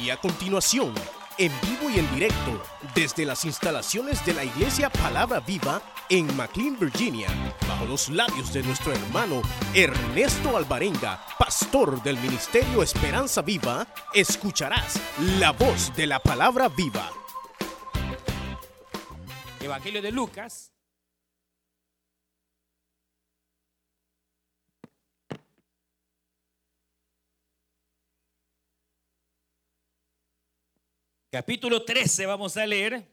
Y a continuación, en vivo y en directo, desde las instalaciones de la Iglesia Palabra Viva en McLean, Virginia, bajo los labios de nuestro hermano Ernesto Alvarenga, pastor del Ministerio Esperanza Viva, escucharás la voz de la Palabra Viva. Evangelio de Lucas. Capítulo 13 vamos a leer.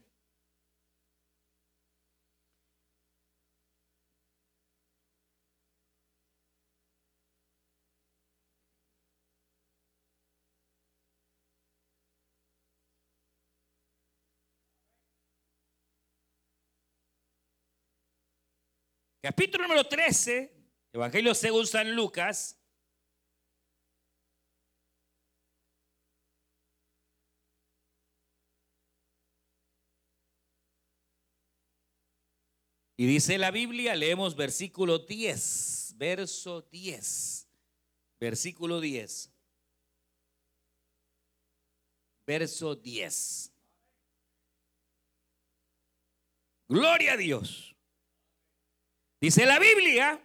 Capítulo número 13, Evangelio según San Lucas. Y dice la Biblia, leemos versículo 10, verso 10, versículo 10, verso 10. Gloria a Dios. Dice la Biblia,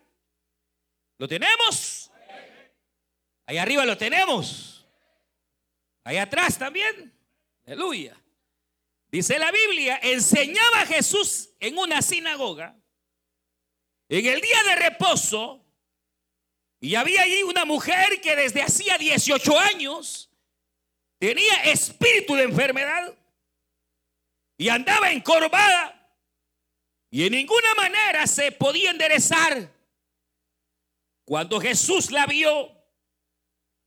¿lo tenemos? Ahí arriba lo tenemos. Ahí atrás también. Aleluya. Dice la Biblia, enseñaba Jesús en una sinagoga en el día de reposo y había allí una mujer que desde hacía 18 años tenía espíritu de enfermedad y andaba encorvada y en ninguna manera se podía enderezar. Cuando Jesús la vio,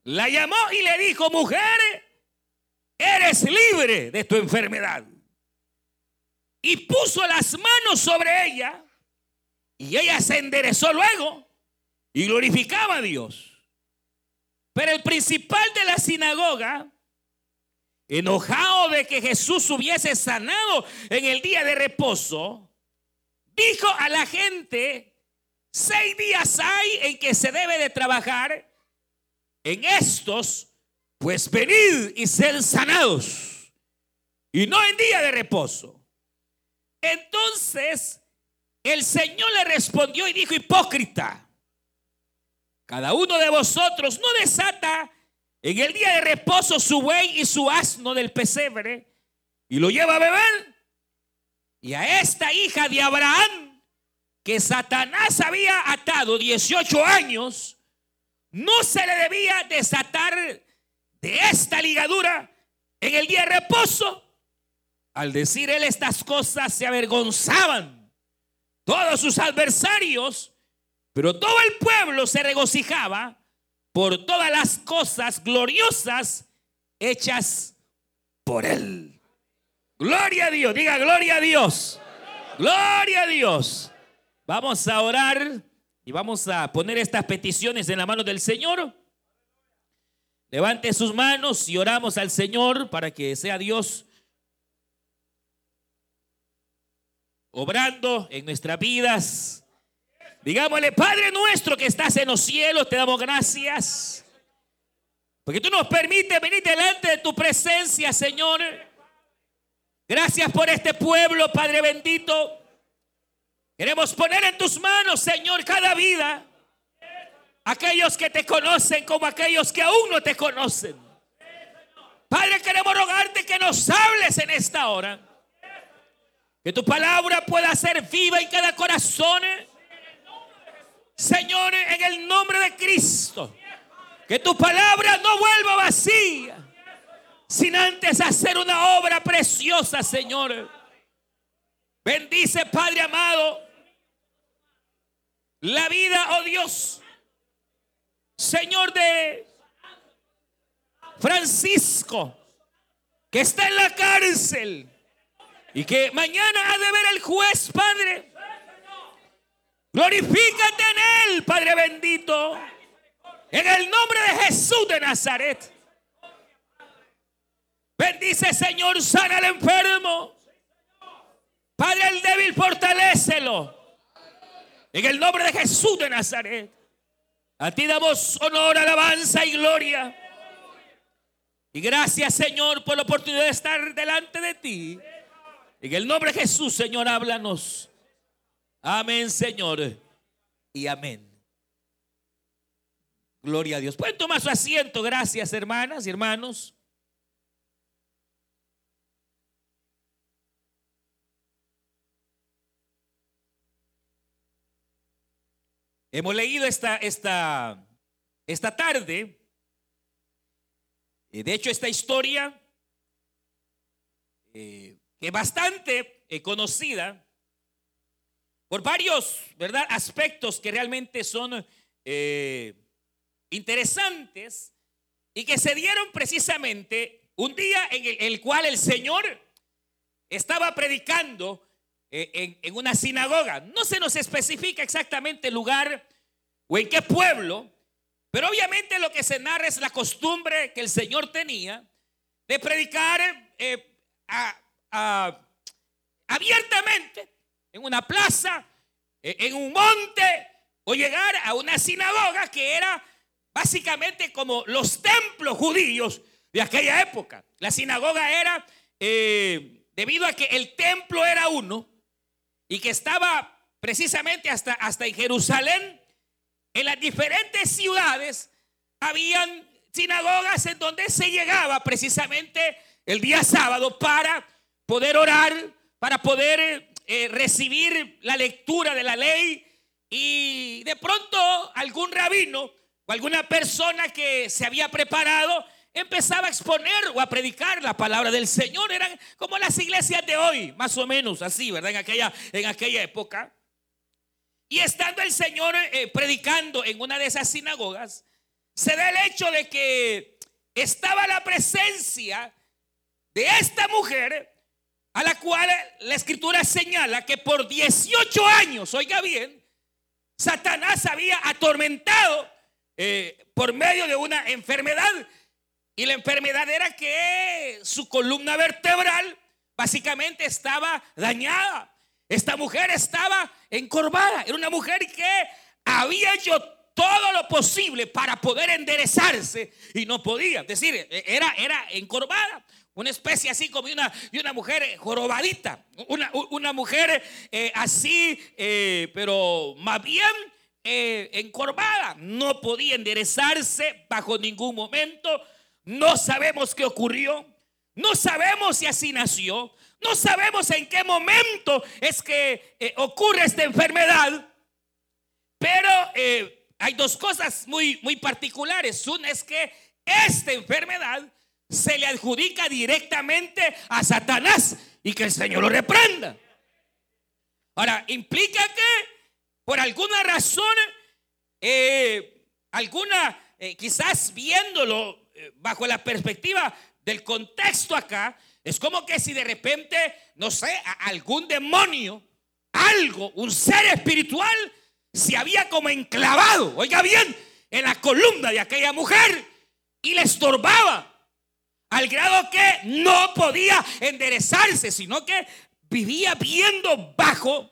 la llamó y le dijo, mujer, eres libre de tu enfermedad. Y puso las manos sobre ella y ella se enderezó luego y glorificaba a Dios. Pero el principal de la sinagoga, enojado de que Jesús hubiese sanado en el día de reposo, dijo a la gente, seis días hay en que se debe de trabajar, en estos, pues venid y ser sanados, y no en día de reposo. Entonces el Señor le respondió y dijo, hipócrita, cada uno de vosotros no desata en el día de reposo su buey y su asno del pesebre y lo lleva a beber. Y a esta hija de Abraham, que Satanás había atado 18 años, no se le debía desatar de esta ligadura en el día de reposo. Al decir él estas cosas se avergonzaban todos sus adversarios, pero todo el pueblo se regocijaba por todas las cosas gloriosas hechas por él. Gloria a Dios, diga gloria a Dios. Gloria a Dios. Vamos a orar y vamos a poner estas peticiones en la mano del Señor. Levante sus manos y oramos al Señor para que sea Dios obrando en nuestras vidas. Digámosle, Padre nuestro que estás en los cielos, te damos gracias. Porque tú nos permites venir delante de tu presencia, Señor. Gracias por este pueblo, Padre bendito. Queremos poner en tus manos, Señor, cada vida. Aquellos que te conocen como aquellos que aún no te conocen. Padre, queremos rogarte que nos hables en esta hora. Que tu palabra pueda ser viva en cada corazón. Señor, en el nombre de Cristo. Que tu palabra no vuelva vacía. Sin antes hacer una obra preciosa, Señor. Bendice, Padre amado, la vida, oh Dios, Señor de Francisco, que está en la cárcel. Y que mañana ha de ver el juez, Padre. Glorifícate en él, Padre bendito. En el nombre de Jesús de Nazaret. Bendice, Señor, sana al enfermo. Padre, el débil, fortalécelo. En el nombre de Jesús de Nazaret. A ti damos honor, alabanza y gloria. Y gracias, Señor, por la oportunidad de estar delante de ti. En el nombre de Jesús, Señor, háblanos. Amén, Señor. Y amén. Gloria a Dios. Pueden tomar su asiento. Gracias, hermanas y hermanos. Hemos leído esta, esta, esta tarde, de hecho, esta historia, eh, es bastante eh, conocida por varios ¿verdad? aspectos que realmente son eh, interesantes y que se dieron precisamente un día en el, cual el Señor estaba predicando en, en, una sinagoga. No se nos especifica exactamente el lugar o en qué pueblo, pero obviamente lo que se narra es la costumbre que el Señor tenía de predicar eh, abiertamente en una plaza, eh, en un monte, o llegar a una sinagoga que era básicamente como los templos judíos de aquella época. La sinagoga era, eh, debido a que el templo era uno y que estaba precisamente hasta, hasta en Jerusalén, en las diferentes ciudades habían sinagogas en donde se llegaba precisamente el día sábado para poder orar, para poder eh, recibir la lectura de la ley y de pronto algún rabino o alguna persona que se había preparado empezaba a exponer o a predicar la palabra del Señor. Eran como las iglesias de hoy, más o menos así, ¿verdad? En aquella, en aquella época. Y estando el Señor eh, predicando en una de esas sinagogas, se da el hecho de que estaba la presencia de esta mujer a la cual la escritura señala que por 18 años, oiga bien, Satanás había atormentado eh, por medio de una enfermedad. Y la enfermedad era que su columna vertebral básicamente estaba dañada. Esta mujer estaba encorvada. Era una mujer que había hecho todo lo posible para poder enderezarse y no podía. Es decir, e, era, era encorvada. Una especie así como una, y una mujer jorobadita. Una, una mujer eh, así, eh, pero más bien eh, encorvada. No podía enderezarse bajo ningún momento. No sabemos qué ocurrió. No sabemos si así nació. No sabemos en qué momento es que eh, ocurre esta enfermedad, pero eh, hay dos cosas muy, muy particulares. Una es que esta enfermedad se le adjudica directamente a Satanás y que el Señor lo reprenda. Ahora, implica que por alguna razón, eh, alguna, quizás viéndolo bajo la perspectiva del contexto acá, es como que si de repente, no sé, algún demonio, algo, un ser espiritual, se había como enclavado, oiga bien, en la columna de aquella mujer y le estorbaba. Al grado que no podía enderezarse, sino que vivía viendo bajo,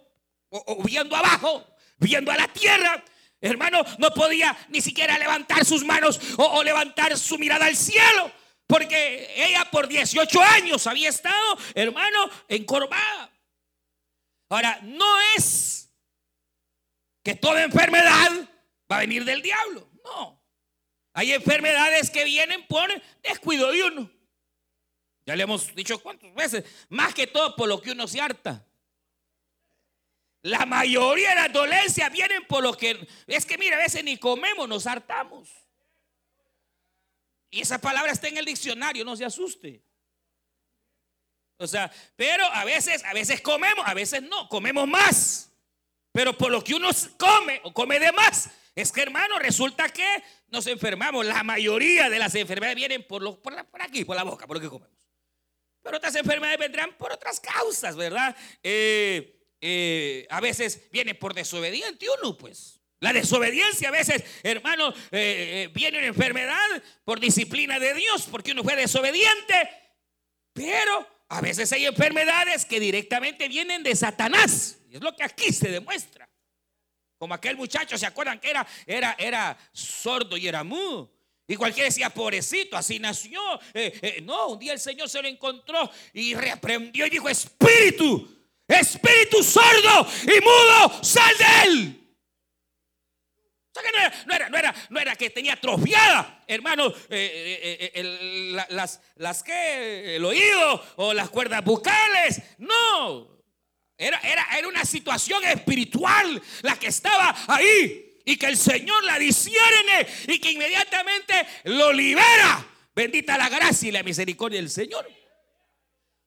o, viendo abajo, viendo a la tierra. Hermano, no podía ni siquiera levantar sus manos o levantar su mirada al cielo. Porque ella por 18 años había estado, hermano, encorvada. Ahora, no es que toda enfermedad va a venir del diablo. No. Hay enfermedades que vienen por descuido de uno. Ya le hemos dicho cuántas veces. Más que todo por lo que uno se harta. La mayoría de las dolencias vienen por lo que... Es que mira, a veces ni comemos, nos hartamos. Y esa palabra está en el diccionario, no se asuste. O sea, pero a veces, a veces comemos, a veces no, comemos más. Pero por lo que uno come o come de más, es que hermano, resulta que nos enfermamos. La mayoría de las enfermedades vienen por, aquí, por la boca, por lo que comemos. Pero otras enfermedades vendrán por otras causas, ¿verdad? Eh, eh, a veces viene por desobediente uno, pues. La desobediencia a veces, hermano, eh, viene una enfermedad por disciplina de Dios, porque uno fue desobediente. Pero a veces hay enfermedades que directamente vienen de Satanás. Es lo que aquí se demuestra. Como aquel muchacho, ¿se acuerdan que era, era, era sordo y era mudo? Y cualquiera decía, pobrecito, así nació. Eh, eh, no, un día el Señor se lo encontró y reprendió y dijo, espíritu, espíritu sordo y mudo, sal de él. O sea que no era, no era, no era, que tenía atrofiada, hermano, eh, las, las que, el oído o las cuerdas bucales. No, era, era, era una situación espiritual la que estaba ahí y que el Señor la discierne y que inmediatamente lo libera. Bendita la gracia y la misericordia del Señor.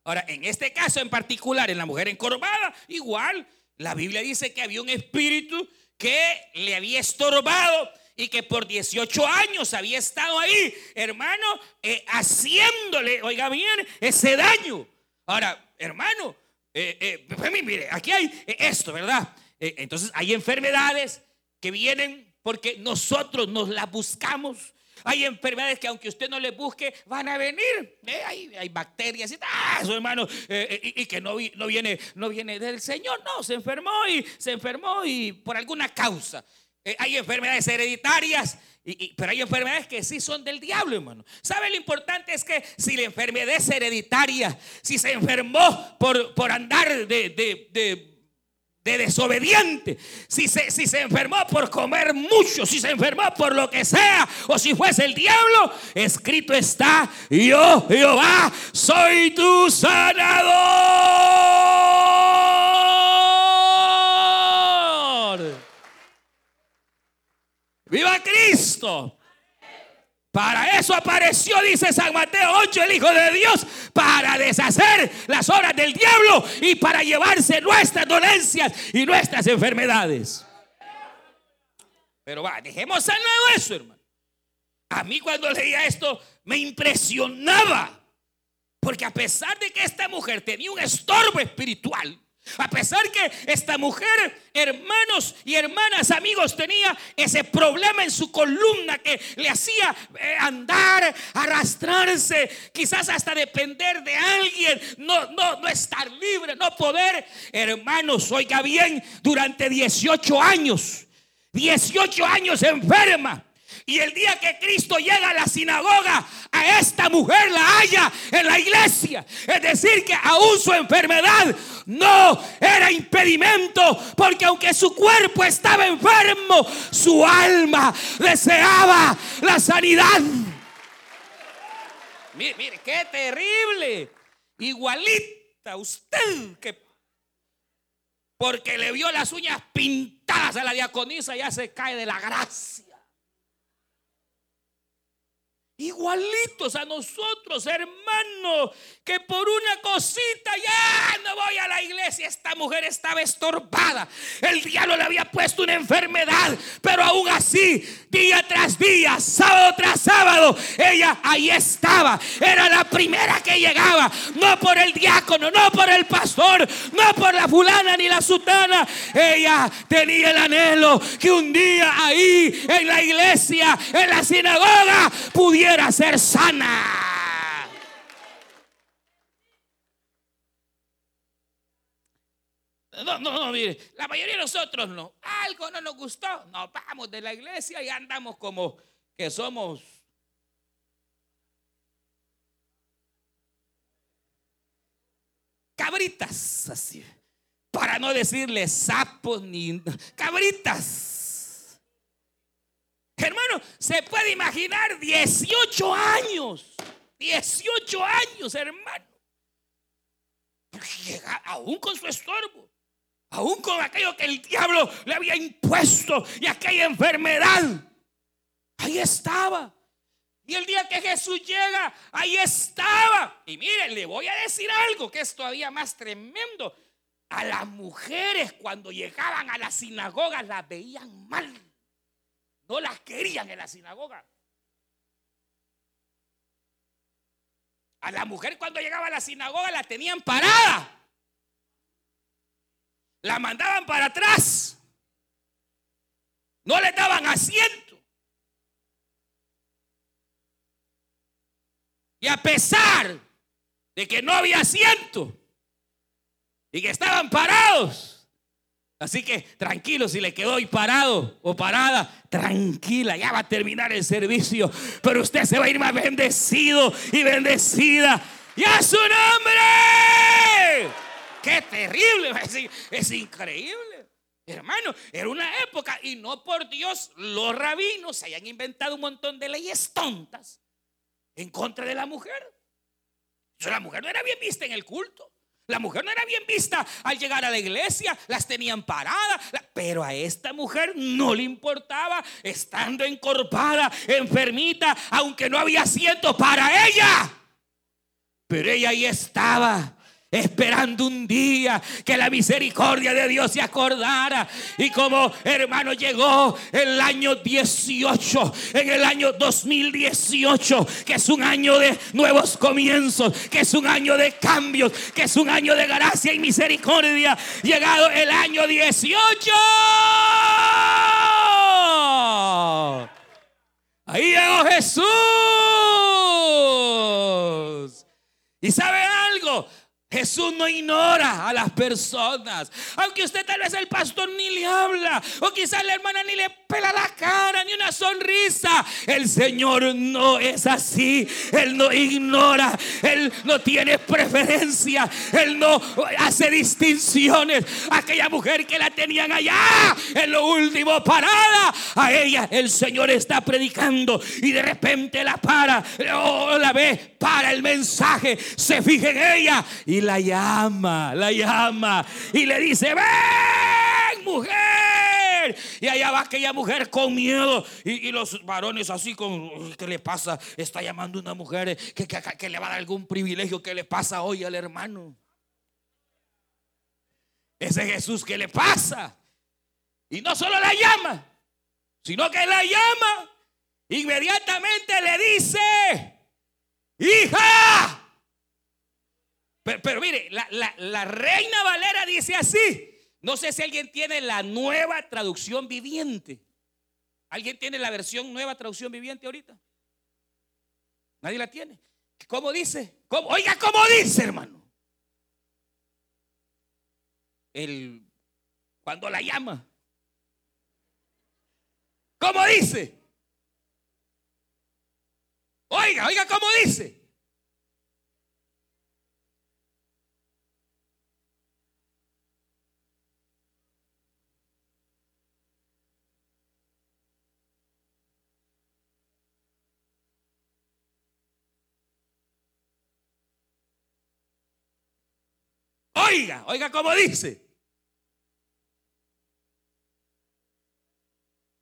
Ahora, en este caso en particular, en la mujer encorvada, igual, la Biblia dice que había un espíritu que le había estorbado y que por 18 años había estado ahí, hermano, eh, haciéndole, oiga bien, ese daño. Ahora, hermano, eh, eh, mire, aquí hay esto, ¿verdad? entonces hay enfermedades que vienen porque nosotros nos las buscamos. Hay enfermedades que aunque usted no les busque, van a venir. Eh, hay, bacterias y tal, hermano, eh, eh, y, que no, no, viene, no viene del Señor. No, se enfermó y se enfermó y por alguna causa. Hay enfermedades hereditarias, pero hay enfermedades que sí son del diablo, hermano. ¿Sabe lo importante? Es que si la enfermedad es hereditaria, si se enfermó por, por andar de, de de desobediente, si se, si se enfermó por comer mucho, si se enfermó por lo que sea, o si fuese el diablo, escrito está, yo, Jehová, soy tu sanador. Viva Cristo. Para eso apareció, dice San Mateo 8, el Hijo de Dios, para deshacer las obras del diablo y para llevarse nuestras dolencias y nuestras enfermedades. Pero va, dejemos al lado eso, hermano. A mí cuando leía esto me impresionaba, porque a pesar de que esta mujer tenía un estorbo espiritual, a pesar que esta mujer, hermanos y hermanas, amigos, tenía ese problema en su columna que le hacía eh, andar, arrastrarse, quizás hasta depender de alguien, no, no, no estar libre, no poder. Hermanos, oiga bien, durante 18 años, 18 años enferma. Y el día que Cristo llega a la sinagoga, a esta mujer la halla en la iglesia. Es decir, que aún su enfermedad no era impedimento, porque aunque su cuerpo estaba enfermo, su alma deseaba la sanidad. Mire, mire, qué terrible. Igualita usted que porque le vio las uñas pintadas a la diaconisa ya se cae de la gracia igualitos a nosotros, hermanos, que por una cosita ya no voy a la iglesia. Esta mujer estaba estorbada. El diablo le había puesto una enfermedad, pero aún así, día tras día, sábado tras sábado, ella ahí estaba. Era la primera que llegaba, no por el diácono, no por el pastor, no por la fulana ni la sutana. Ella tenía el anhelo que un día ahí en la iglesia, en la sinagoga, pudiera ser sana. No, no, no, mire, la mayoría de nosotros no. Algo no nos gustó. Nos vamos de la iglesia y andamos como que somos cabritas, así. Para no decirle sapos ni cabritas. Hermano, se puede imaginar 18 años. 18 años, hermano. aún con su estorbo. Aún con aquello que el diablo le había impuesto y aquella enfermedad. Ahí estaba. Y el día que Jesús llega, ahí estaba. Y miren, le voy a decir algo que es todavía más tremendo. A las mujeres cuando llegaban a las sinagogas las veían mal. No las querían en la sinagoga. A la mujer cuando llegaba a la sinagoga la tenían parada. La mandaban para atrás. No le daban asiento. Y a pesar de que no había asiento y que estaban parados, Así que tranquilo, si le quedó ahí parado o parada, tranquila, ya va a terminar el servicio. Pero usted se va a ir más bendecido y bendecida. ¡Y a su nombre! ¡Qué terrible! Es, increíble. Hermano, era una época y no por Dios los rabinos se hayan inventado un montón de leyes tontas en contra de la mujer. La mujer no era bien vista en el culto. La mujer no era bien vista. Al llegar a la iglesia, las tenían paradas, pero a esta mujer no le importaba. Estando encorpada, enfermita, aunque no había asiento para ella. Pero ella ahí estaba esperando un día que la misericordia de Dios se acordara. Y como hermano llegó el año 18, en el año 2018, que es un año de nuevos comienzos, que es un año de cambios, que es un año de gracia y misericordia. Llegado el año 18. Ahí llegó Jesús. ¿Y sabe algo? Jesús no ignora a las personas. Aunque usted tal vez el pastor ni le habla. O quizás la hermana ni le pela la cara, ni una sonrisa. El Señor no es así. Él no ignora. Él no tiene preferencia. Él no hace distinciones. Aquella mujer que la tenían allá en lo último parada. A ella el Señor está predicando. Y de repente la para. O la ve. Para el mensaje. Se fija en ella. Y la llama, la llama y le dice, ven mujer. Y allá va aquella mujer con miedo y, los varones así con, ¿qué le pasa? Está llamando una mujer que, que le va a dar algún privilegio. ¿Qué le pasa hoy al hermano? Ese Jesús que le pasa. Y no solo la llama, sino que la llama. Inmediatamente le dice, hija, pero, mire, la, Reina Valera dice así. No sé si alguien tiene la nueva traducción viviente. ¿Alguien tiene la versión nueva traducción viviente ahorita? Nadie la tiene. ¿Cómo dice? Oiga, ¿cómo dice, hermano? El, cuando la llama. ¿Cómo dice? Oiga, oiga, ¿cómo dice? Oiga, oiga cómo dice.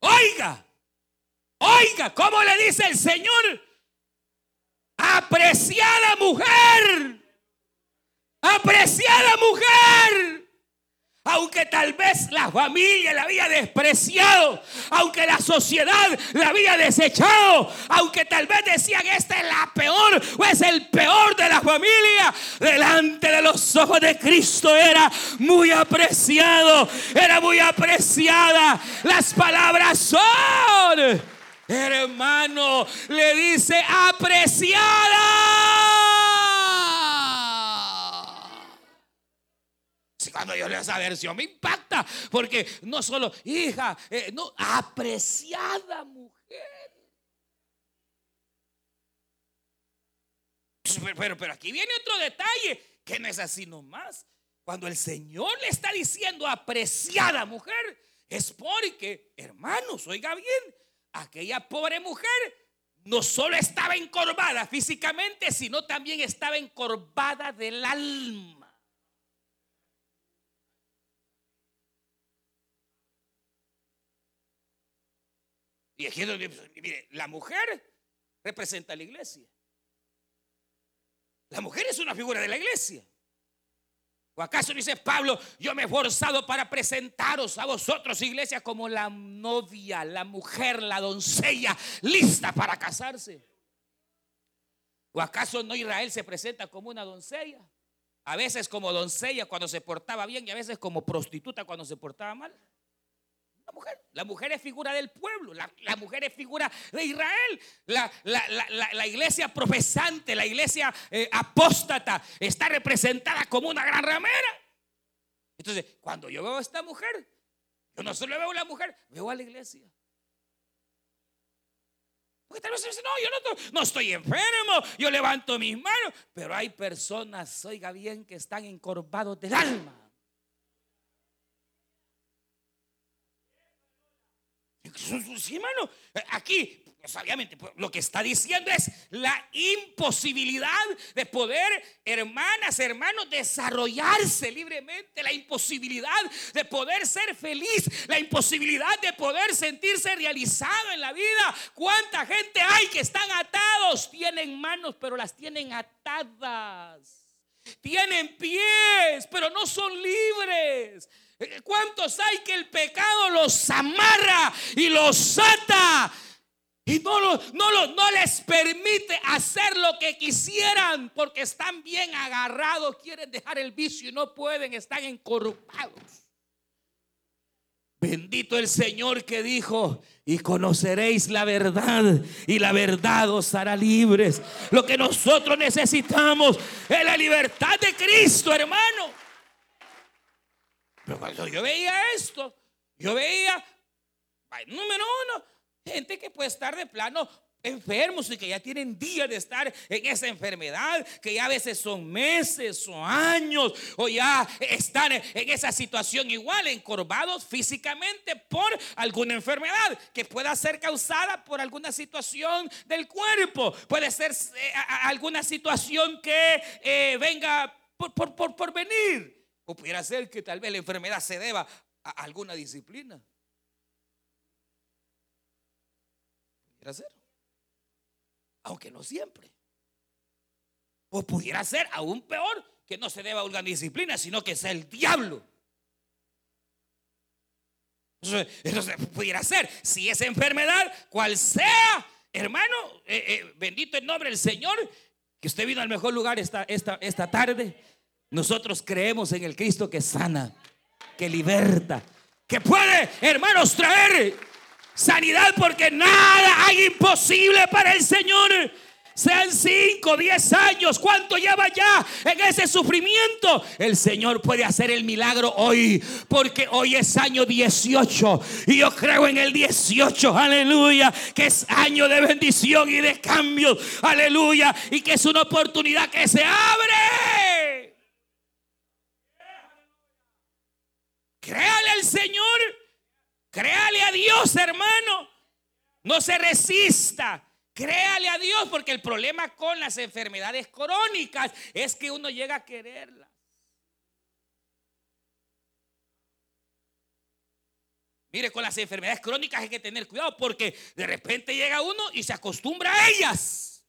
Oiga, oiga, ¿cómo le dice el Señor? Apreciada mujer, apreciada mujer aunque tal vez la familia la había despreciado, aunque la sociedad la había desechado, aunque tal vez decían esta es la peor o es el peor de la familia, delante de los ojos de Cristo era muy apreciado, era muy apreciada. Las palabras son, hermano, le dice apreciada. Cuando yo leo esa versión me impacta, porque no solo hija, eh, no, apreciada mujer. Pero, pero, aquí viene otro detalle, que no es así nomás. Cuando el Señor le está diciendo apreciada mujer, es porque, hermanos, oiga bien, aquella pobre mujer no solo estaba encorvada físicamente, sino también estaba encorvada del alma. Y aquí mire, la mujer representa a la iglesia. La mujer es una figura de la iglesia. ¿O acaso dice Pablo, yo me he esforzado para presentaros a vosotros, iglesia, como la novia, la mujer, la doncella, lista para casarse? ¿O acaso no Israel se presenta como una doncella? A veces como doncella cuando se portaba bien y a veces como prostituta cuando se portaba mal. La mujer, la mujer es figura del pueblo, la, mujer es figura de Israel. La, iglesia profesante, la iglesia eh, apóstata está representada como una gran ramera. Entonces, cuando yo veo a esta mujer, yo no solo veo a la mujer, veo a la iglesia. Porque tal vez no, yo no, no, estoy enfermo, yo levanto mis manos, pero hay personas, oiga bien, que están encorvados del alma. Sí, hermano, aquí pues, obviamente pues, lo que está diciendo es la imposibilidad de poder, hermanas, hermanos, desarrollarse libremente, la imposibilidad de poder ser feliz, la imposibilidad de poder sentirse realizado en la vida. ¿Cuánta gente hay que están atados? Tienen manos, pero las tienen atadas. Tienen pies, pero no son libres. ¿Cuántos hay que el pecado los amarra y los ata? Y no, no, no les permite hacer lo que quisieran porque están bien agarrados, quieren dejar el vicio y no pueden, están encorpados. Bendito el Señor que dijo, y conoceréis la verdad, y la verdad os hará libres. Lo que nosotros necesitamos es la libertad de Cristo, hermano. Pero cuando yo veía esto, yo veía, número uno, Gente que puede estar de plano enfermos y que ya tienen días de estar en esa enfermedad, que ya a veces son meses o años, o ya están en esa situación igual, encorvados físicamente por alguna enfermedad que pueda ser causada por alguna situación del cuerpo, puede ser eh, alguna situación que eh, venga por, por, por venir, o pudiera ser que tal vez la enfermedad se deba a alguna disciplina. Pudiera ser. Aunque no siempre. O pudiera ser aún peor que no se deba a una disciplina, sino que sea el diablo. Eso, pudiera ser. Si esa enfermedad, cual sea, hermano, eh, eh, bendito el nombre del Señor, que usted vino al mejor lugar esta, esta, esta tarde. Nosotros creemos en el Cristo que sana, que liberta, que puede, hermanos, traer sanidad porque nada hay imposible para el Señor. Sean 5, 10 años, ¿cuánto lleva ya en ese sufrimiento? El Señor puede hacer el milagro hoy, porque hoy es año 18 y yo creo en el 18, aleluya, que es año de bendición y de cambio, aleluya, y que es una oportunidad que se abre. Créale al Señor. Créale a Dios, hermano. No se resista. Créale a Dios porque el problema con las enfermedades crónicas es que uno llega a quererlas. Mire, con las enfermedades crónicas hay que tener cuidado porque de repente llega uno y se acostumbra a ellas.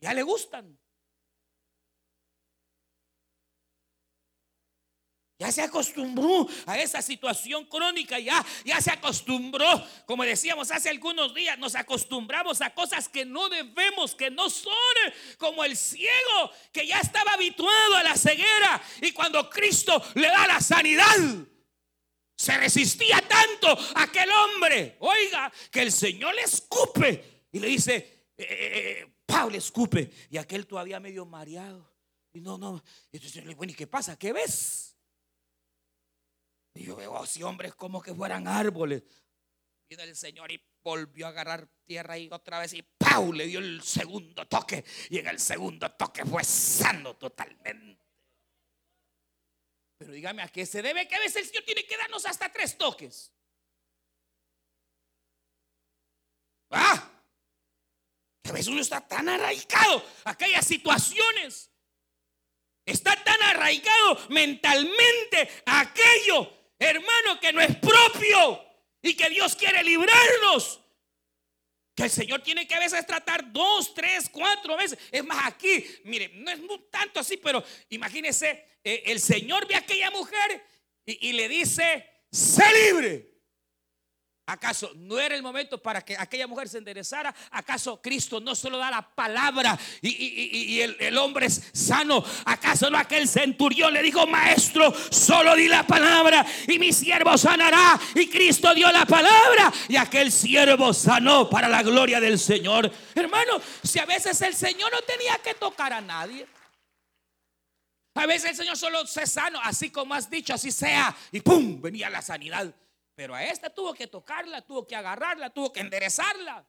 Ya le gustan. Ya se acostumbró a esa situación crónica, ya, ya se acostumbró, como decíamos hace algunos días, nos acostumbramos a cosas que no debemos, que no son, como el ciego que ya estaba habituado a la ceguera y cuando Cristo le da la sanidad, se resistía tanto a aquel hombre, oiga, que el Señor le escupe y le dice, eh, eh, eh, Pablo escupe, y aquel todavía medio mareado. Y no, no, entonces, bueno, ¿y qué pasa? ¿Qué ves? Y yo veo así hombres como que fueran árboles. Vino el Señor y volvió a agarrar tierra y otra vez y ¡pau! le dio el segundo toque. Y en el segundo toque fue sano totalmente. Pero dígame, ¿a qué se debe que a veces el Señor tiene que darnos hasta tres toques? ¿Ah? A veces uno está tan arraigado a aquellas situaciones. Está tan arraigado mentalmente aquello hermano, que no es propio y que Dios quiere librarnos. Que el Señor tiene que a veces tratar dos, tres, cuatro veces. Es más, aquí, mire, no es tanto así, pero imagínese, eh, el Señor ve a aquella mujer y, y le dice, sé libre. ¿Acaso no era el momento para que aquella mujer se enderezara? ¿Acaso Cristo no solo da la palabra y, el, hombre es sano? ¿Acaso no aquel centurión le dijo, maestro, solo di la palabra y mi siervo sanará? Y Cristo dio la palabra y aquel siervo sanó para la gloria del Señor. Hermano, si a veces el Señor no tenía que tocar a nadie. A veces el Señor solo se sano, así como has dicho, así sea. Y ¡pum! Venía la sanidad. Pero a esta tuvo que tocarla, tuvo que agarrarla, tuvo que enderezarla.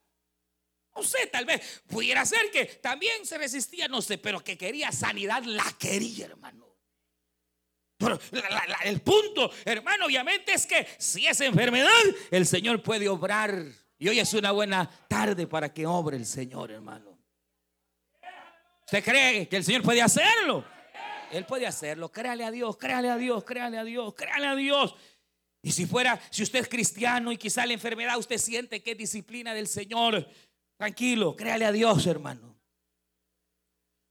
No sé, tal vez pudiera ser que también se resistía, no sé, pero que quería sanidad, la quería, hermano. Pero el punto, hermano, obviamente es que si es enfermedad, el Señor puede obrar. Y hoy es una buena tarde para que obre el Señor, hermano. ¿Usted cree que el Señor puede hacerlo? Él puede hacerlo. Créale a Dios, créale a Dios, créale a Dios, créale a Dios. Y si fuera, si usted es cristiano y quizá la enfermedad usted siente que es disciplina del Señor, tranquilo, créale a Dios, hermano.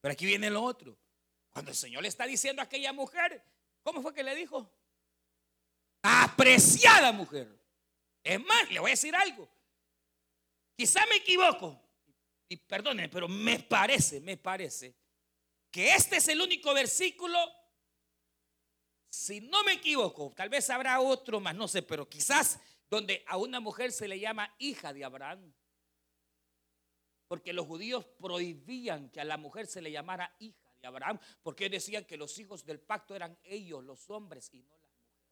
Pero aquí viene lo otro. Cuando el Señor le está diciendo a aquella mujer, ¿cómo fue que le dijo? Apreciada mujer. Es más, le voy a decir algo. Quizá me equivoco. Y perdone, pero me parece, me parece que este es el único versículo, si no me equivoco, tal vez habrá otro más, no sé, pero quizás donde a una mujer se le llama hija de Abraham. Porque los judíos prohibían que a la mujer se le llamara hija de Abraham, porque decían que los hijos del pacto eran ellos, los hombres, y no las mujeres.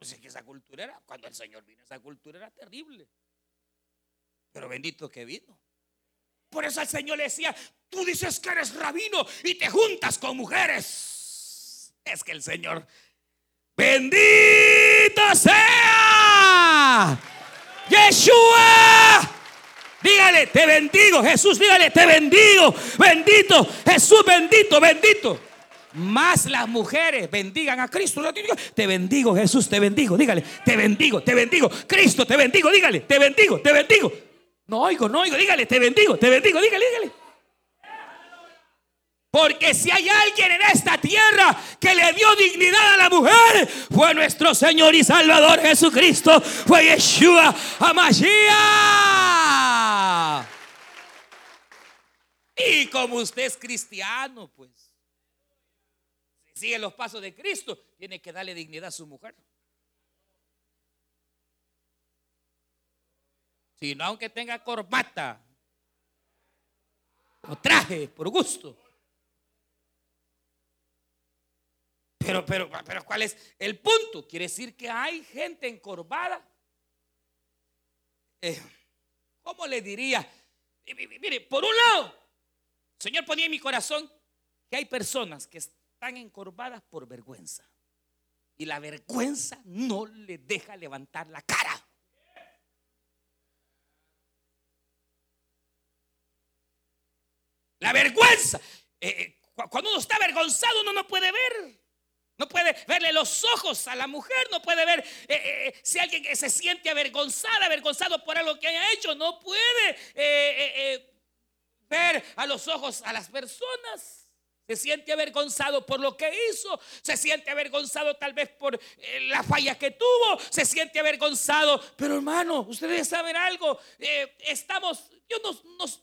No sé que esa cultura era, cuando el Señor vino, esa cultura era terrible. Pero bendito que vino. Por eso el Señor le decía, tú dices que eres rabino y te juntas con mujeres. Es que el Señor, bendito sea Yeshua. Dígale, te bendigo. Jesús, dígale, te bendigo. Bendito. Jesús, bendito, bendito. Más las mujeres bendigan a Cristo. Te bendigo, Jesús, te bendigo. Dígale, te bendigo, te bendigo. Cristo, te bendigo. Dígale, te bendigo, te bendigo. No oigo, no oigo. Dígale, te bendigo, te bendigo. Dígale, dígale. Porque si hay alguien en esta tierra que le dio dignidad a la mujer, fue nuestro Señor y Salvador Jesucristo. Fue Yeshua Amashia. Y como usted es cristiano, pues, sigue los pasos de Cristo, tiene que darle dignidad a su mujer. Si no, aunque tenga corbata o traje por gusto. Pero, pero, pero, ¿cuál es el punto? Quiere decir que hay gente encorvada. Eh, ¿Cómo le diría? Mire, por un lado, Señor ponía en mi corazón que hay personas que están encorvadas por vergüenza. Y la vergüenza no le deja levantar la cara. La vergüenza. Eh, eh, cuando uno está avergonzado, uno no puede ver. No puede verle los ojos a la mujer, no puede ver eh, si alguien se siente avergonzada, avergonzado por algo que haya hecho, no puede ver a los ojos a las personas. Se siente avergonzado por lo que hizo, se siente avergonzado tal vez por la falla que tuvo, se siente avergonzado. Pero hermano, ustedes saben algo, estamos, Dios nos, nos,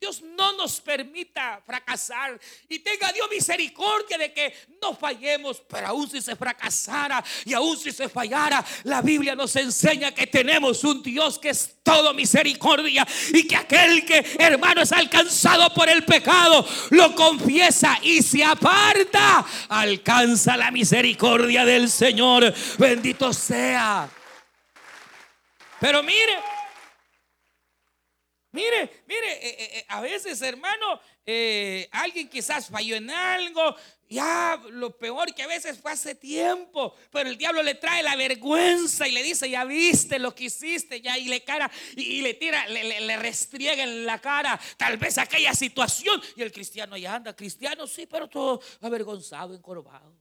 Dios no nos permita fracasar y tenga Dios misericordia de que no fallemos, pero aún si se fracasara y aún si se fallara, la Biblia nos enseña que tenemos un Dios que es todo misericordia y que aquel que hermano es alcanzado por el pecado lo confiesa y se aparta, alcanza la misericordia del Señor. Bendito sea. Pero mire, Mire, mire, eh, eh, eh, a veces, hermano, alguien quizás falló en algo. Ya, lo peor que a veces fue hace tiempo, pero el diablo le trae la vergüenza y le dice, ya viste lo que hiciste, ya, y le cara, y, le tira, le, le, restriega en la cara, tal vez aquella situación. Y el cristiano ya anda, cristiano sí, pero todo avergonzado, encorvado.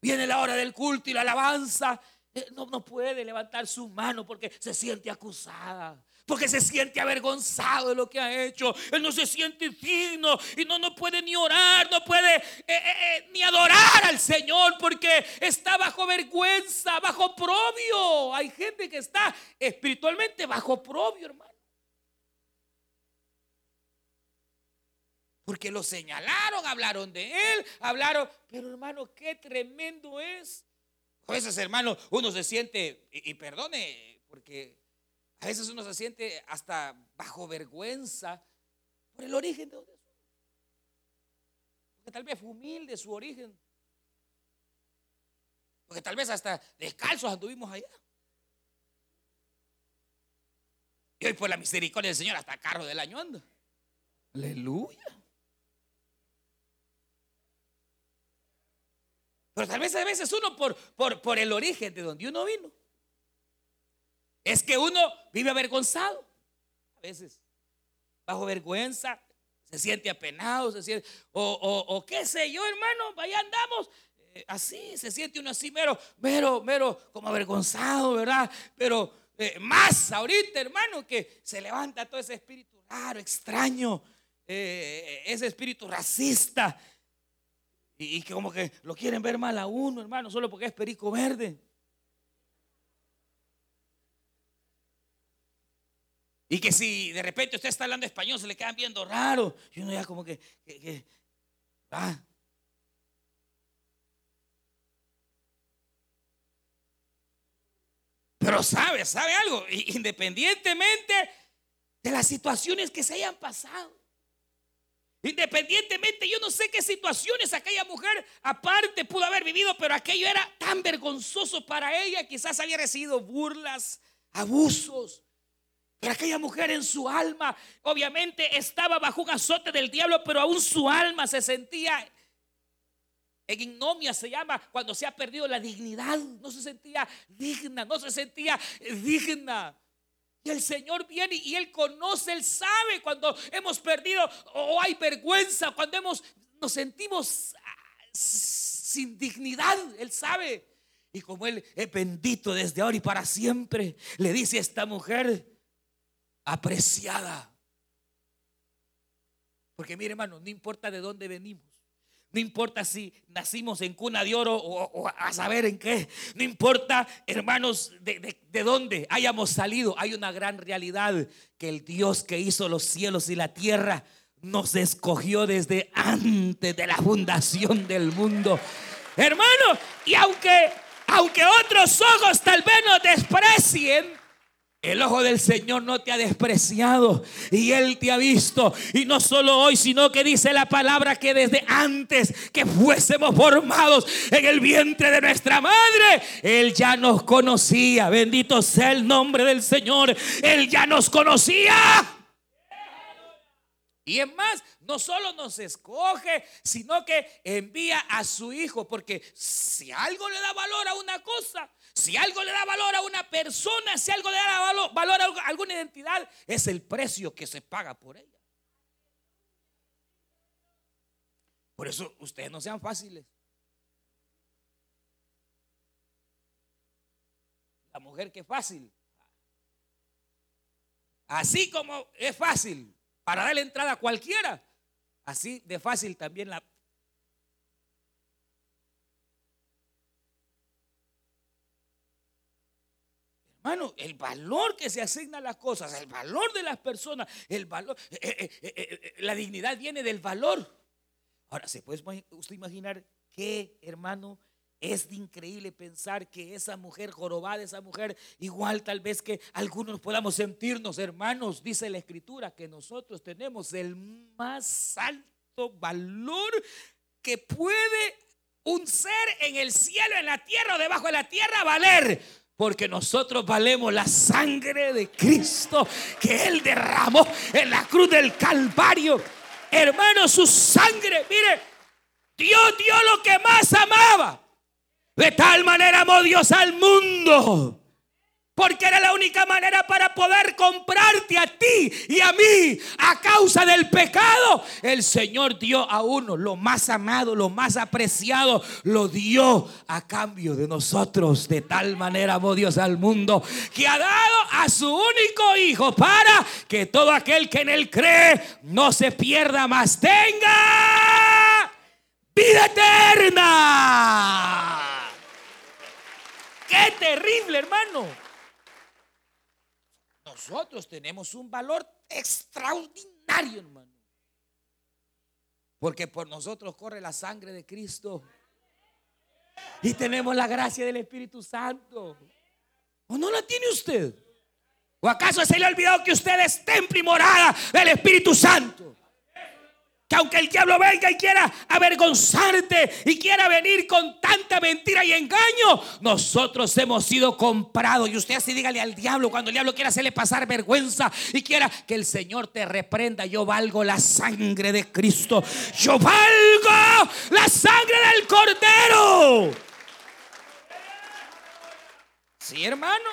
Viene la hora del culto y la alabanza. No, no puede levantar su mano porque se siente acusada porque se siente avergonzado de lo que ha hecho. Él no se siente digno y no, no puede ni orar, no puede eh, eh, eh, ni adorar al Señor porque está bajo vergüenza, bajo propio. Hay gente que está espiritualmente bajo propio, hermano. Porque lo señalaron, hablaron de él, hablaron, pero hermano, qué tremendo es. A veces, hermano, uno se siente, y perdone, porque a veces uno se siente hasta bajo vergüenza Por el origen de donde Porque tal vez fue humilde su origen. Porque tal vez hasta descalzos anduvimos allá. Y hoy por la misericordia del Señor hasta carro del año anda. Aleluya. Pero tal vez a veces uno por, por, por el origen de donde uno vino. Es que uno vive avergonzado. A veces, bajo vergüenza, se siente apenado, se siente, o, o, qué sé yo, hermano, allá andamos. Eh, así, se siente uno así mero, mero, mero, como avergonzado, ¿verdad? Pero eh, más ahorita, hermano, que se levanta todo ese espíritu raro, extraño, eh, ese espíritu racista. Y, que como que lo quieren ver mal a uno, hermano, solo porque es perico verde. Y que si de repente usted está hablando español, se le quedan viendo raro. Y uno ya como que, ah. Pero sabe, sabe algo, independientemente de las situaciones que se hayan pasado. Independientemente, yo no sé qué situaciones aquella mujer aparte pudo haber vivido, pero aquello era tan vergonzoso para ella. Quizás había recibido burlas, abusos, pero aquella mujer en su alma, obviamente estaba bajo un azote del diablo, pero aún su alma se sentía en ignomia se llama cuando se ha perdido la dignidad. No se sentía digna, no se sentía digna. Y el Señor viene y Él conoce, Él sabe cuando hemos perdido o hay vergüenza, cuando hemos, nos sentimos ah, sin dignidad. Él sabe. Y como Él es bendito desde ahora y para siempre, le dice a esta mujer, apreciada. Porque mire hermano, no importa de dónde venimos. No importa si nacimos en cuna de oro o, a saber en qué. No importa, hermanos, de, de, dónde hayamos salido. Hay una gran realidad que el Dios que hizo los cielos y la tierra nos escogió desde antes de la fundación del mundo. Hermano, y aunque, aunque otros ojos tal vez nos desprecien, el ojo del Señor no te ha despreciado y Él te ha visto. Y no solo hoy, sino que dice la palabra que desde antes que fuésemos formados en el vientre de nuestra madre, Él ya nos conocía. Bendito sea el nombre del Señor. Él ya nos conocía. Y es más, no solo nos escoge, sino que envía a su Hijo. Porque si algo le da valor a una cosa, si algo le da valor a una persona, si algo le da valor, a alguna identidad, es el precio que se paga por ella. Por eso ustedes no sean fáciles. La mujer que es fácil. Así como es fácil para darle entrada a cualquiera, así de fácil también la Hermano, el valor que se asigna a las cosas, el valor de las personas, el valor, eh, eh, eh, la dignidad viene del valor. Ahora, ¿se puede usted imaginar qué, hermano, es increíble pensar que esa mujer jorobada, esa mujer, igual tal vez que algunos podamos sentirnos hermanos, dice la escritura, que nosotros tenemos el más alto valor que puede un ser en el cielo, en la tierra o debajo de la tierra valer porque nosotros valemos la sangre de Cristo que Él derramó en la cruz del Calvario. Hermano, su sangre, mire, Dios dio lo que más amaba. De tal manera amó Dios al mundo porque era la única manera para poder comprarte a ti y a mí a causa del pecado. El Señor dio a uno lo más amado, lo más apreciado, lo dio a cambio de nosotros. De tal manera amó Dios al mundo que ha dado a su único hijo para que todo aquel que en él cree no se pierda más, tenga vida eterna. Qué terrible, hermano. Nosotros tenemos un valor extraordinario, hermano. Porque por nosotros corre la sangre de Cristo. Y tenemos la gracia del Espíritu Santo. ¿O no la tiene usted? ¿O acaso se le ha olvidado que usted es templo y morada del Espíritu Santo? Que aunque el diablo venga y quiera avergonzarte y quiera venir con tanta mentira y engaño, nosotros hemos sido comprados. Y usted así dígale al diablo, cuando el diablo quiera hacerle pasar vergüenza y quiera que el Señor te reprenda, yo valgo la sangre de Cristo. Yo valgo la sangre del Cordero. Sí, hermano.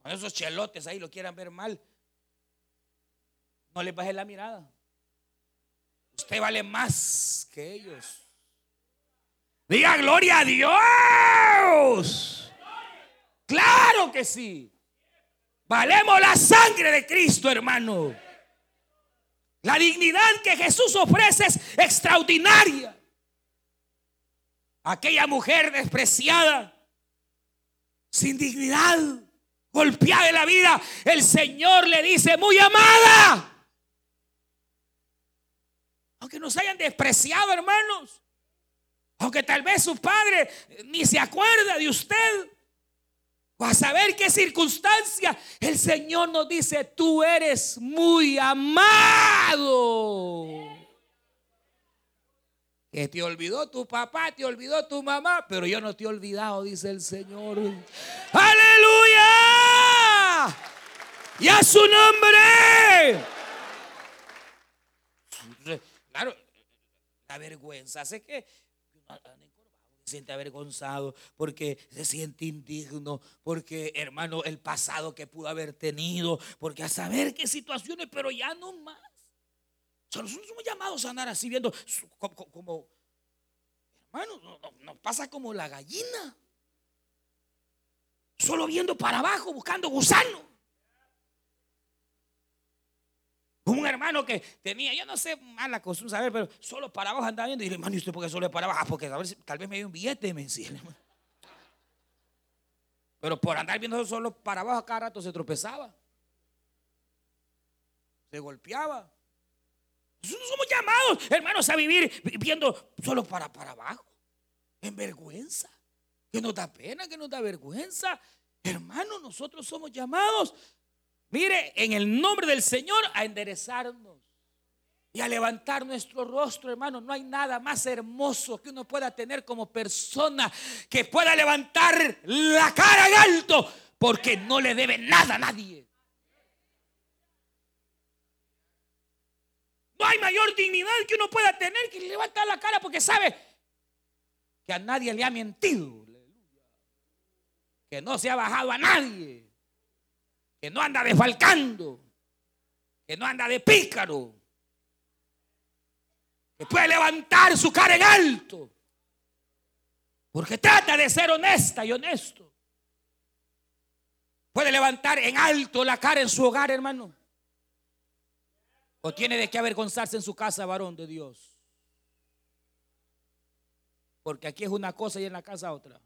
Cuando esos chelotes ahí lo quieran ver mal, no les baje la mirada. Usted vale más que ellos. Diga gloria a Dios. Claro que sí. Valemos la sangre de Cristo, hermano. La dignidad que Jesús ofrece es extraordinaria. Aquella mujer despreciada, sin dignidad, golpeada de la vida, el Señor le dice, muy amada, aunque nos hayan despreciado, hermanos. Aunque tal vez su padre ni se acuerda de usted. O a saber qué circunstancia. El Señor nos dice, tú eres muy amado. Que te olvidó tu papá, te olvidó tu mamá, pero yo no te he olvidado, dice el Señor. Aleluya. Y a su nombre. Claro, la vergüenza hace que se siente avergonzado, porque se siente indigno, porque hermano, el pasado que pudo haber tenido, porque a saber qué situaciones, pero ya no más. nosotros somos llamados a andar así viendo como, hermano, nos pasa como la gallina, solo viendo para abajo, buscando gusano. Un hermano que tenía, yo no sé mala costumbre, saber, pero solo para abajo andaba viendo. Y le hermano, ¿y usted por qué solo para abajo? Ah, porque a ver tal vez me dio un billete, me decía. Pero por andar viendo solo para abajo, cada rato se tropezaba. Se golpeaba. Nosotros somos llamados, hermanos, a vivir viendo solo para, para abajo. En vergüenza. Que nos da pena, que nos da vergüenza. Hermanos, nosotros somos llamados Mire, en el nombre del Señor a enderezarnos y a levantar nuestro rostro, hermano. No hay nada más hermoso que uno pueda tener como persona que pueda levantar la cara en alto porque no le debe nada a nadie. No hay mayor dignidad que uno pueda tener que levantar la cara porque sabe que a nadie le ha mentido. Que no se ha bajado a nadie que no anda desfalcando, que no anda de pícaro, que puede levantar su cara en alto, porque trata de ser honesta y honesto. Puede levantar en alto la cara en su hogar, hermano. O tiene de qué avergonzarse en su casa, varón de Dios. Porque aquí es una cosa y en la casa otra.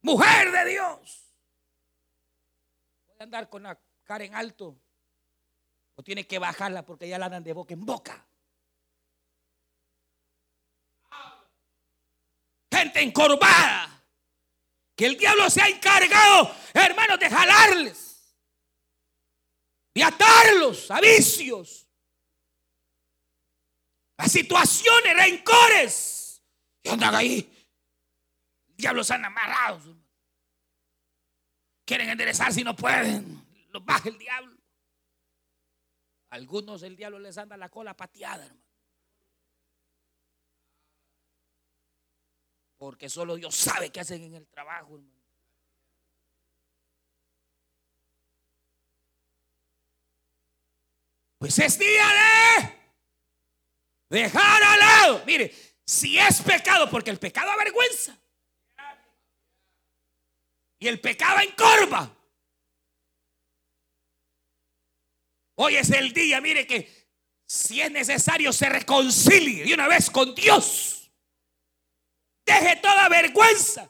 Mujer de Dios andar con la cara en alto o tiene que bajarla porque ya la andan de boca en boca. Gente encorvada. Que el diablo se ha encargado, hermanos, de jalarles, de atarlos a vicios, a situaciones, rencores. Y andan ahí. Diablos han amarrados. Quieren enderezar si no pueden. Los baja el diablo. Algunos el diablo les anda la cola pateada, hermano. Porque solo Dios sabe qué hacen en el trabajo, hermano. Pues es día de dejar al lado. Mire, si es pecado, porque el pecado avergüenza. Y el pecado encorva. Hoy es el día, mire que si es necesario se reconcilie de una vez con Dios. Deje toda vergüenza.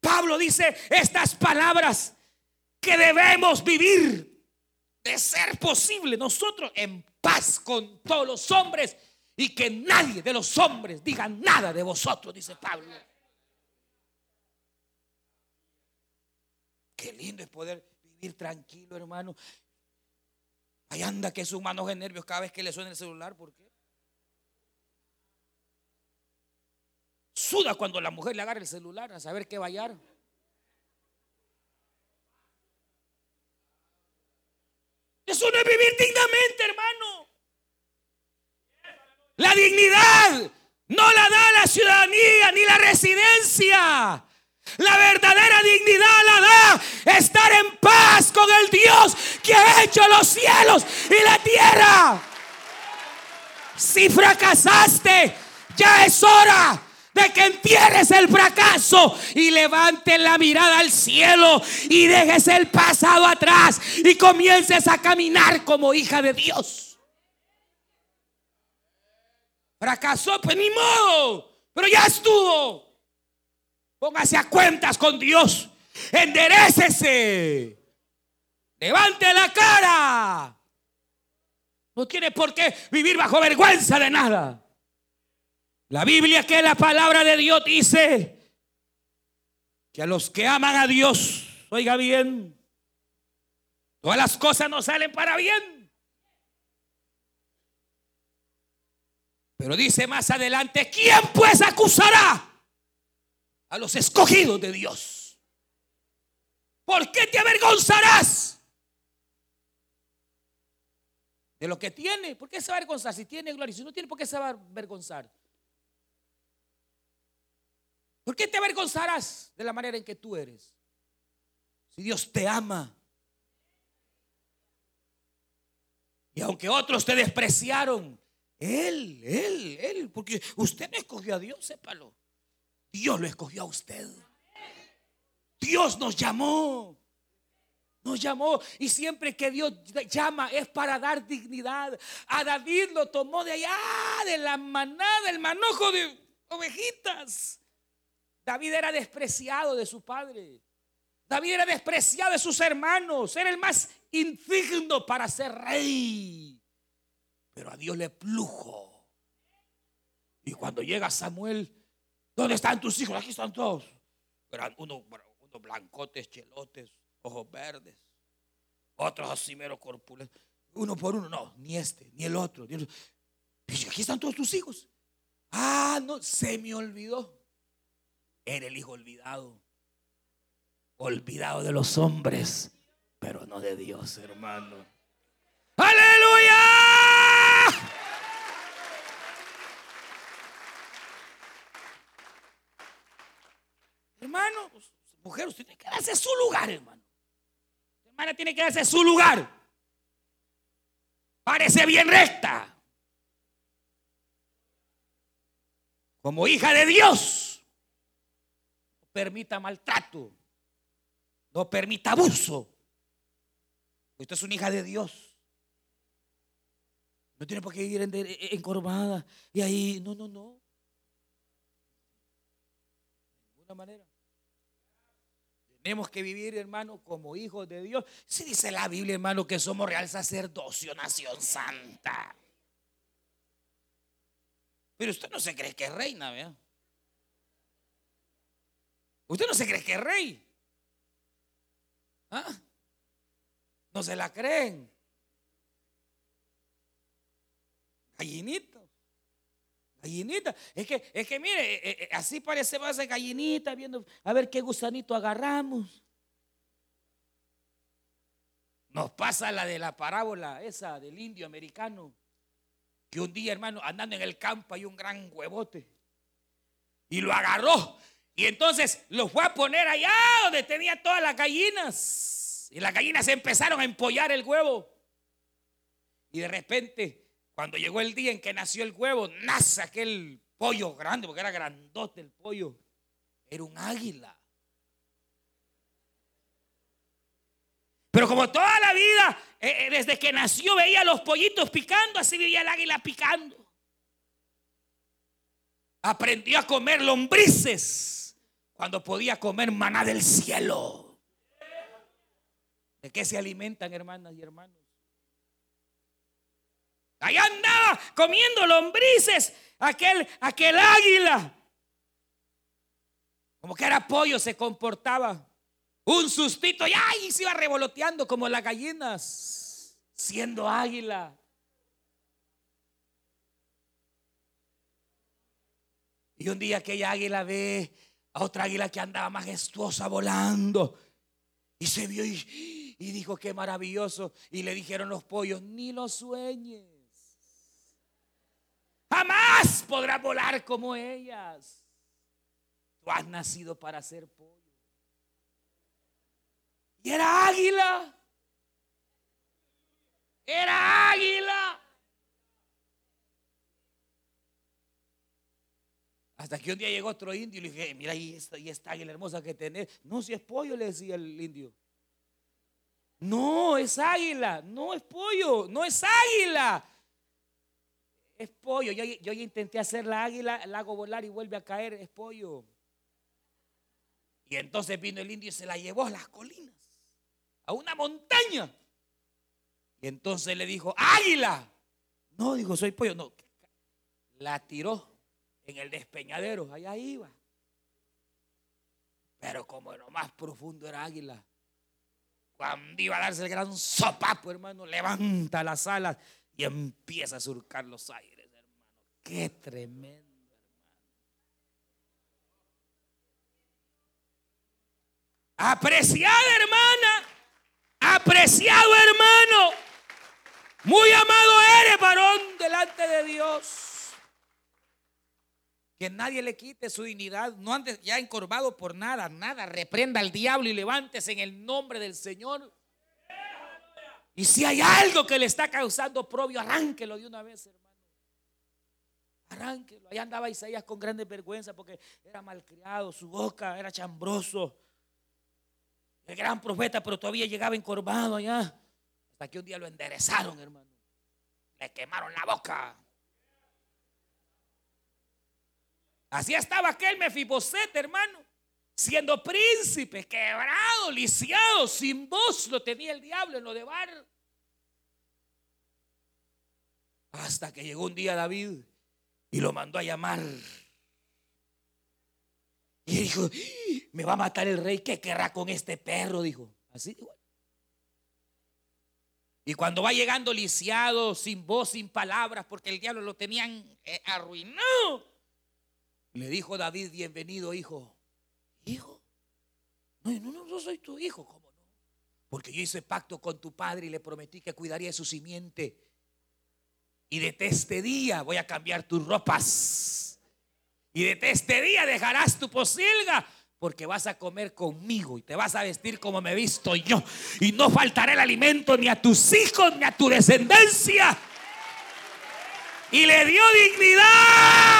Pablo dice estas palabras que debemos vivir de ser posible nosotros en paz con todos los hombres y que nadie de los hombres diga nada de vosotros, dice Pablo. Qué lindo es poder vivir tranquilo, hermano. Ahí anda que sus manos de nervios cada vez que le suena el celular. ¿Por qué? Suda cuando la mujer le agarra el celular a saber qué hallar. Eso no es vivir dignamente, hermano. La dignidad no la da la ciudadanía ni la residencia. La verdadera dignidad la da estar en paz con el Dios que ha hecho los cielos y la tierra. Si fracasaste, ya es hora de que entierres el fracaso y levantes la mirada al cielo y dejes el pasado atrás y comiences a caminar como hija de Dios. Fracasó, pues ni modo, pero ya estuvo. Póngase a cuentas con Dios. Enderecese. Levante la cara. No tiene por qué vivir bajo vergüenza de nada. La Biblia, que es la palabra de Dios, dice que a los que aman a Dios, oiga bien, todas las cosas no salen para bien. Pero dice más adelante, ¿quién pues acusará a los escogidos de Dios? ¿Por qué te avergonzarás de lo que tiene? ¿Por qué se avergonzar? Si tiene gloria, si no tiene, ¿por qué se va a avergonzar? ¿Por qué te avergonzarás de la manera en que tú eres? Si Dios te ama. Y aunque otros te despreciaron, él, él, él, porque usted no escogió a Dios, sépalo. Dios lo escogió a usted. Dios nos llamó. Nos llamó y siempre que Dios llama es para dar dignidad. A David lo tomó de allá, de la manada, el manojo de ovejitas. David era despreciado de su padre. David era despreciado de sus hermanos. Era el más indigno para ser rey. Pero a Dios le plujo. Y cuando llega Samuel, ¿dónde están tus hijos? Aquí están todos. Eran unos, blancotes, chelotes, ojos verdes. Otros así mero corpulentos. Uno por uno, no, ni este, ni el otro. Ni Aquí están todos tus hijos. Ah, no, se me olvidó. Era el hijo olvidado. Olvidado de los hombres, pero no de Dios, hermano. Aleluya. Hermano, mujer, usted tiene que darse su lugar, hermano. Hermana tiene que darse su lugar. Parece bien recta. Como hija de Dios. No permita maltrato. No permita abuso. Usted es una hija de Dios. No tiene por qué vivir encorvada. Y ahí, no, no, no. De ninguna manera. Tenemos que vivir, hermano, como hijos de Dios. Si dice la Biblia, hermano, que somos real sacerdocio, nación santa. Pero usted no se cree que es reina, ¿vea? Usted no se cree que es rey. ¿Ah? No se la creen. Gallinita. Gallinita. Es que, es que mire, eh, eh, así parece más de gallinita, viendo a ver qué gusanito agarramos. Nos pasa la de la parábola esa del indio americano. Que un día, hermano, andando en el campo hay un gran huevote. Y lo agarró. Y entonces lo fue a poner allá donde tenía todas las gallinas. Y las gallinas empezaron a empollar el huevo. Y de repente cuando llegó el día en que nació el huevo, nace aquel pollo grande, porque era grandote el pollo. Era un águila. Pero como toda la vida, eh, eh, desde que nació veía los pollitos picando, así veía el águila picando. Aprendió a comer lombrices cuando podía comer maná del cielo. ¿De qué se alimentan, hermanas y hermanos? Allá andaba comiendo lombrices, aquel, aquel águila. Como que era pollo se comportaba. Un sustito y ¡ay! se iba revoloteando como las gallinas, siendo águila. Y un día aquella águila ve a otra águila que andaba majestuosa volando. Y se vio y, y dijo, qué maravilloso. Y le dijeron los pollos, ni lo sueñes. Jamás podrás volar como ellas. Tú has nacido para ser pollo. Y era águila. Era águila. Hasta que un día llegó otro indio y le dije, mira, ahí está, y esta águila hermosa que tenés. No, si es pollo, le decía el indio. No, es águila. No es pollo, no es águila. Es pollo. Yo, yo intenté hacer la águila, la hago volar y vuelve a caer. Es pollo. Y entonces vino el indio y se la llevó a las colinas, a una montaña. Y entonces le dijo, águila. No, dijo, soy pollo. No, la tiró en el despeñadero, allá iba. Pero como lo más profundo era águila, cuando iba a darse el gran sopapo, hermano, levanta las alas y empieza a surcar los aires, hermano. Qué tremendo. Apreciada hermana, apreciado hermano, muy amado eres, varón, delante de Dios. Que nadie le quite su dignidad. No andes ya encorvado por nada, nada. Reprenda al diablo y levántese en el nombre del Señor. Y si hay algo que le está causando propio, arránquelo de una vez, hermano. Arránquelo. Allá andaba Isaías con grande vergüenza porque era malcriado, su boca era chambroso. El gran profeta, pero todavía llegaba encorvado allá. Hasta que un día lo enderezaron, hermano. Le quemaron la boca. Así estaba aquel Mefiboset, hermano, siendo príncipe, quebrado, lisiado, sin voz, lo tenía el diablo en lo de bar. Hasta que llegó un día David y lo mandó a llamar. Y dijo, me va a matar el rey, ¿qué querrá con este perro? Dijo, así igual. Y cuando va llegando lisiado, sin voz, sin palabras, porque el diablo lo tenían eh, arruinado, le dijo David, bienvenido hijo. Hijo. No, no, no, no soy tu hijo, ¿cómo no? Porque yo hice pacto con tu padre y le prometí que cuidaría de su simiente. Y de este día voy a cambiar tus ropas. Y de este día dejarás tu posilga. Porque vas a comer conmigo y te vas a vestir como me visto yo. Y no faltará el alimento ni a tus hijos ni a tu descendencia. Y le dio dignidad.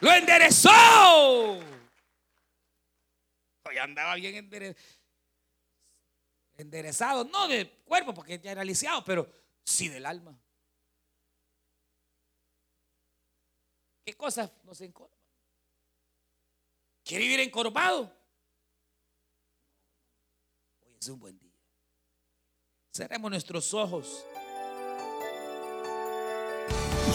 Lo enderezó. Hoy andaba bien enderezado. No de cuerpo, porque ya era lisiado, pero sí del alma. ¿Qué cosas nos encorvan? ¿Quiere vivir encorvado? Hoy es un buen día. Cerremos nuestros ojos.